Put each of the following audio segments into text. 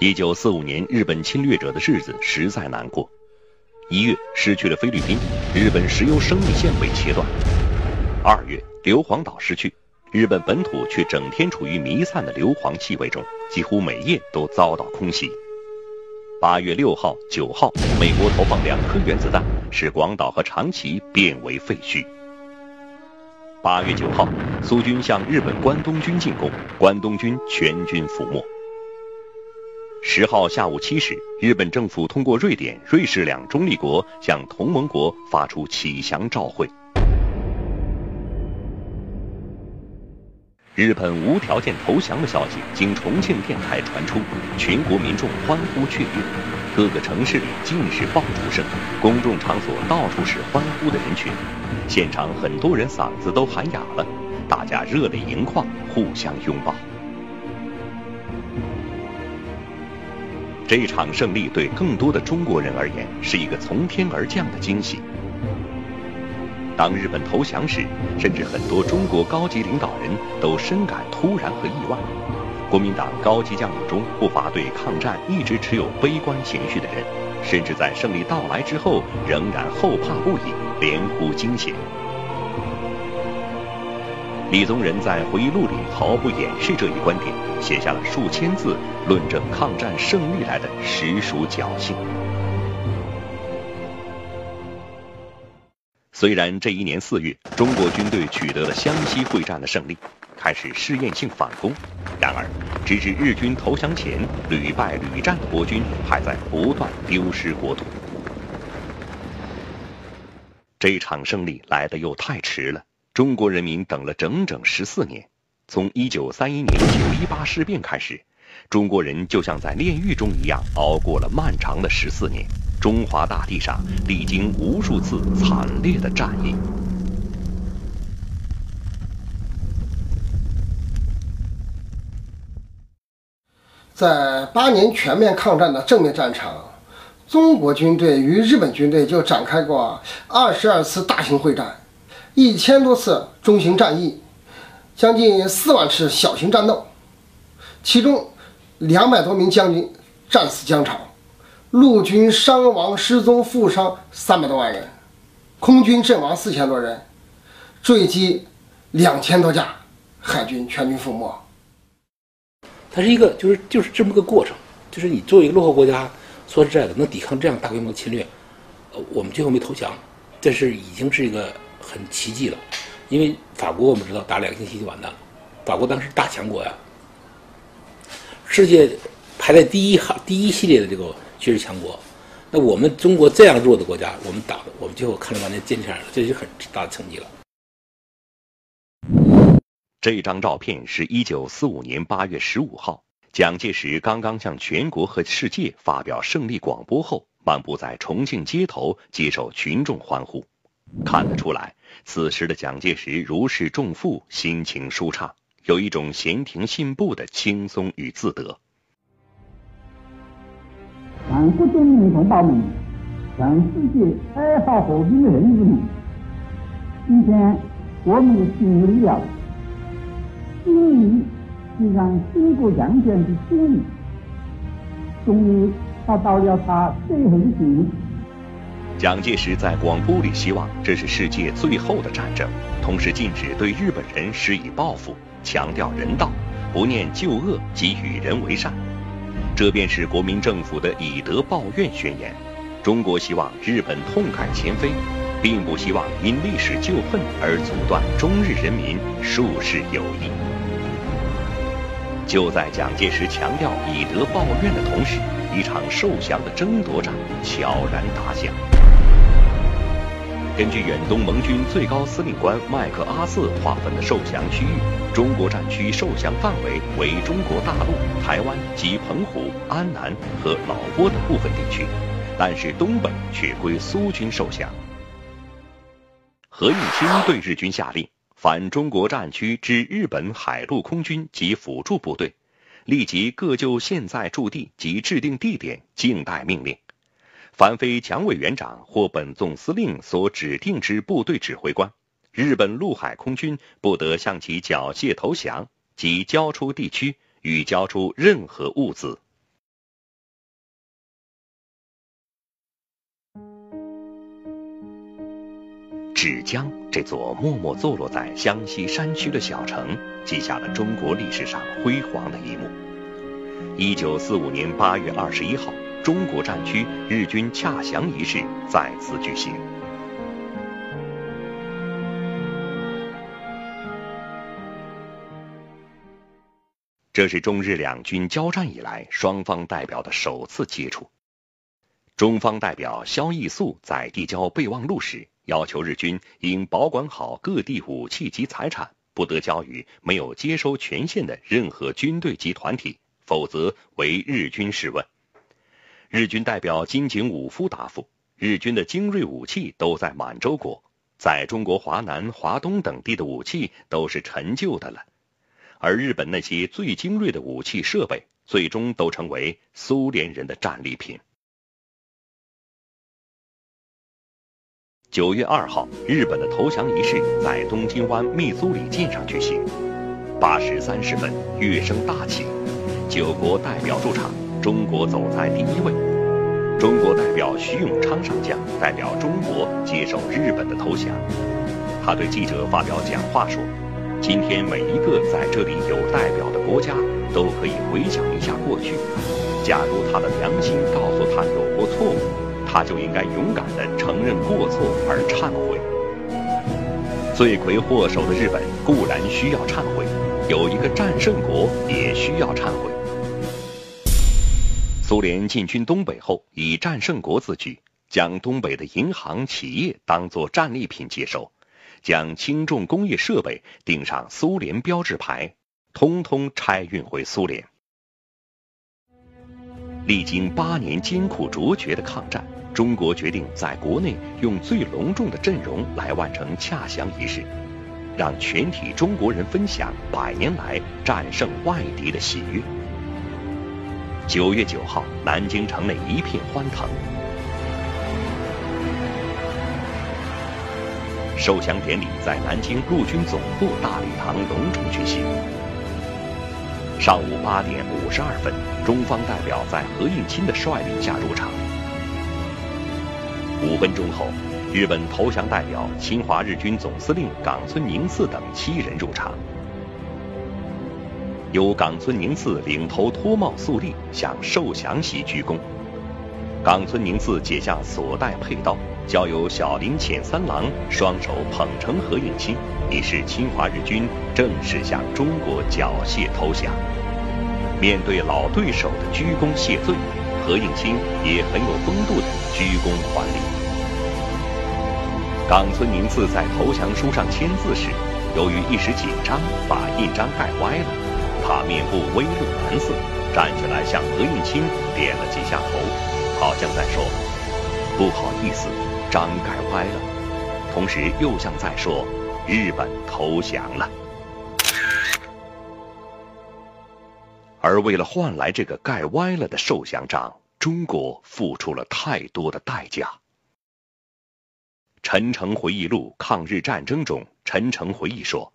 一九四五年，日本侵略者的日子实在难过。一月，失去了菲律宾，日本石油生命线被切断；二月，硫磺岛失去，日本本土却整天处于弥散的硫磺气味中，几乎每夜都遭到空袭。八月六号、九号，美国投放两颗原子弹，使广岛和长崎变为废墟。八月九号，苏军向日本关东军进攻，关东军全军覆没。十号下午七时，日本政府通过瑞典、瑞士两中立国向同盟国发出启降照会。日本无条件投降的消息经重庆电台传出，全国民众欢呼雀跃，各个城市里尽是爆竹声，公众场所到处是欢呼的人群，现场很多人嗓子都喊哑了，大家热泪盈眶，互相拥抱。这场胜利对更多的中国人而言是一个从天而降的惊喜。当日本投降时，甚至很多中国高级领导人都深感突然和意外。国民党高级将领中不乏对抗战一直持有悲观情绪的人，甚至在胜利到来之后仍然后怕不已，连呼惊险。李宗仁在回忆录里毫不掩饰这一观点，写下了数千字论证抗战胜利来的实属侥幸。虽然这一年四月，中国军队取得了湘西会战的胜利，开始试验性反攻，然而，直至日军投降前，屡败屡战的国军还在不断丢失国土。这场胜利来的又太迟了。中国人民等了整整十四年，从一九三一年九一八事变开始，中国人就像在炼狱中一样熬过了漫长的十四年。中华大地上历经无数次惨烈的战役，在八年全面抗战的正面战场，中国军队与日本军队就展开过二十二次大型会战。一千多次中型战役，将近四万次小型战斗，其中两百多名将军战死疆场，陆军伤亡失踪负伤三百多万人，空军阵亡四千多人，坠机两千多架，海军全军覆没。它是一个就是就是这么个过程，就是你作为一个落后国家，说实在的，能抵抗这样大规模侵略，呃，我们最后没投降，这是已经是一个。很奇迹了，因为法国我们知道打两个星期就完蛋了，法国当时大强国呀，世界排在第一行第一系列的这个军事强国，那我们中国这样弱的国家，我们打我们最后看了半天坚强了，这就很大的成绩了。这张照片是一九四五年八月十五号，蒋介石刚刚向全国和世界发表胜利广播后，漫步在重庆街头，接受群众欢呼。看得出来，此时的蒋介石如释重负，心情舒畅，有一种闲庭信步的轻松与自得。全国军民同胞们，全世界爱好和平的人士们，今天我们经历了经历就像经过两卷的经历，终于达到了他最后的境地。蒋介石在广播里希望这是世界最后的战争，同时禁止对日本人施以报复，强调人道，不念旧恶，即与人为善。这便是国民政府的以德报怨宣言。中国希望日本痛改前非，并不希望因历史旧恨而阻断中日人民数世友谊。就在蒋介石强调以德报怨的同时，一场受降的争夺战悄然打响。根据远东盟军最高司令官麦克阿瑟划分的受降区域，中国战区受降范围为中国大陆、台湾及澎湖、安南和老挝的部分地区，但是东北却归苏军受降。何应钦对日军下令：反中国战区之日本海陆空军及辅助部队，立即各就现在驻地及制定地点静待命令。凡非蒋委员长或本总司令所指定之部队指挥官日本陆海空军不得向其缴械投降及交出地区与交出任何物资。芷江这座默默坐落在湘西山区的小城记下了中国历史上辉煌的一幕。一九四五年八月二十一号中国战区日军洽降仪式再次举行。这是中日两军交战以来双方代表的首次接触。中方代表萧义肃在递交备忘录时，要求日军应保管好各地武器及财产，不得交予没有接收权限的任何军队及团体，否则为日军试问。日军代表金井武夫答复：日军的精锐武器都在满洲国，在中国华南、华东等地的武器都是陈旧的了，而日本那些最精锐的武器设备，最终都成为苏联人的战利品。九月二号，日本的投降仪式在东京湾密苏里舰上举行。八时三十分，乐声大起，九国代表入场，中国走在第一位。中国代表徐永昌上将代表中国接受日本的投降。他对记者发表讲话说：“今天每一个在这里有代表的国家都可以回想一下过去，假如他的良心告诉他有过错误。”他就应该勇敢地承认过错而忏悔。罪魁祸首的日本固然需要忏悔，有一个战胜国也需要忏悔。苏联进军东北后，以战胜国自居，将东北的银行企业当作战利品接收，将轻重工业设备钉上苏联标志牌，通通拆运回苏联。历经八年艰苦卓绝的抗战。中国决定在国内用最隆重的阵容来完成洽降仪式，让全体中国人分享百年来战胜外敌的喜悦。九月九号，南京城内一片欢腾。受降典礼在南京陆军总部大礼堂隆重举行。上午八点五十二分，中方代表在何应钦的率领下入场。五分钟后，日本投降代表侵华日军总司令冈村宁次等七人入场，由冈村宁次领头脱帽肃立，向受降席鞠躬。冈村宁次解下所带佩刀，交由小林浅三郎双手捧成何应钦，以示侵华日军正式向中国缴械投降。面对老对手的鞠躬谢罪。何应钦也很有风度的鞠躬还礼。冈村宁次在投降书上签字时，由于一时紧张，把印章盖歪了。他面部微露蓝色，站起来向何应钦点了几下头，好像在说：“不好意思，章盖歪了。”同时又像在说：“日本投降了。”而为了换来这个盖歪了的受降章，中国付出了太多的代价。陈诚回忆录《抗日战争》中，陈诚回忆说：“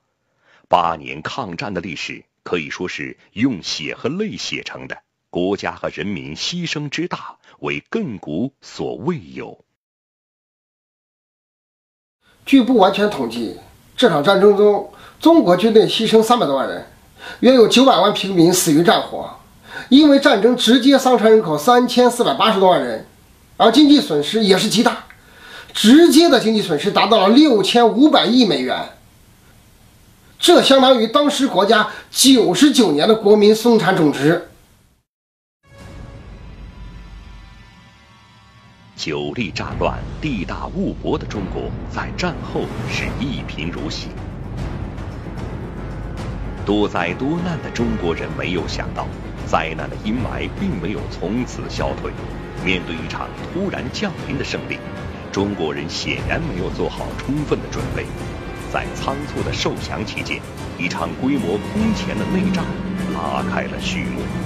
八年抗战的历史可以说是用血和泪写成的，国家和人民牺牲之大，为亘古所未有。”据不完全统计，这场战争中，中国军队牺牲三百多万人。约有九百万平民死于战火，因为战争直接伤残人口三千四百八十多万人，而经济损失也是极大，直接的经济损失达到了六千五百亿美元，这相当于当时国家九十九年的国民生产总值。久历战乱、地大物博的中国，在战后是一贫如洗。多灾多难的中国人没有想到，灾难的阴霾并没有从此消退。面对一场突然降临的胜利，中国人显然没有做好充分的准备。在仓促的受降期间，一场规模空前的内战拉开了序幕。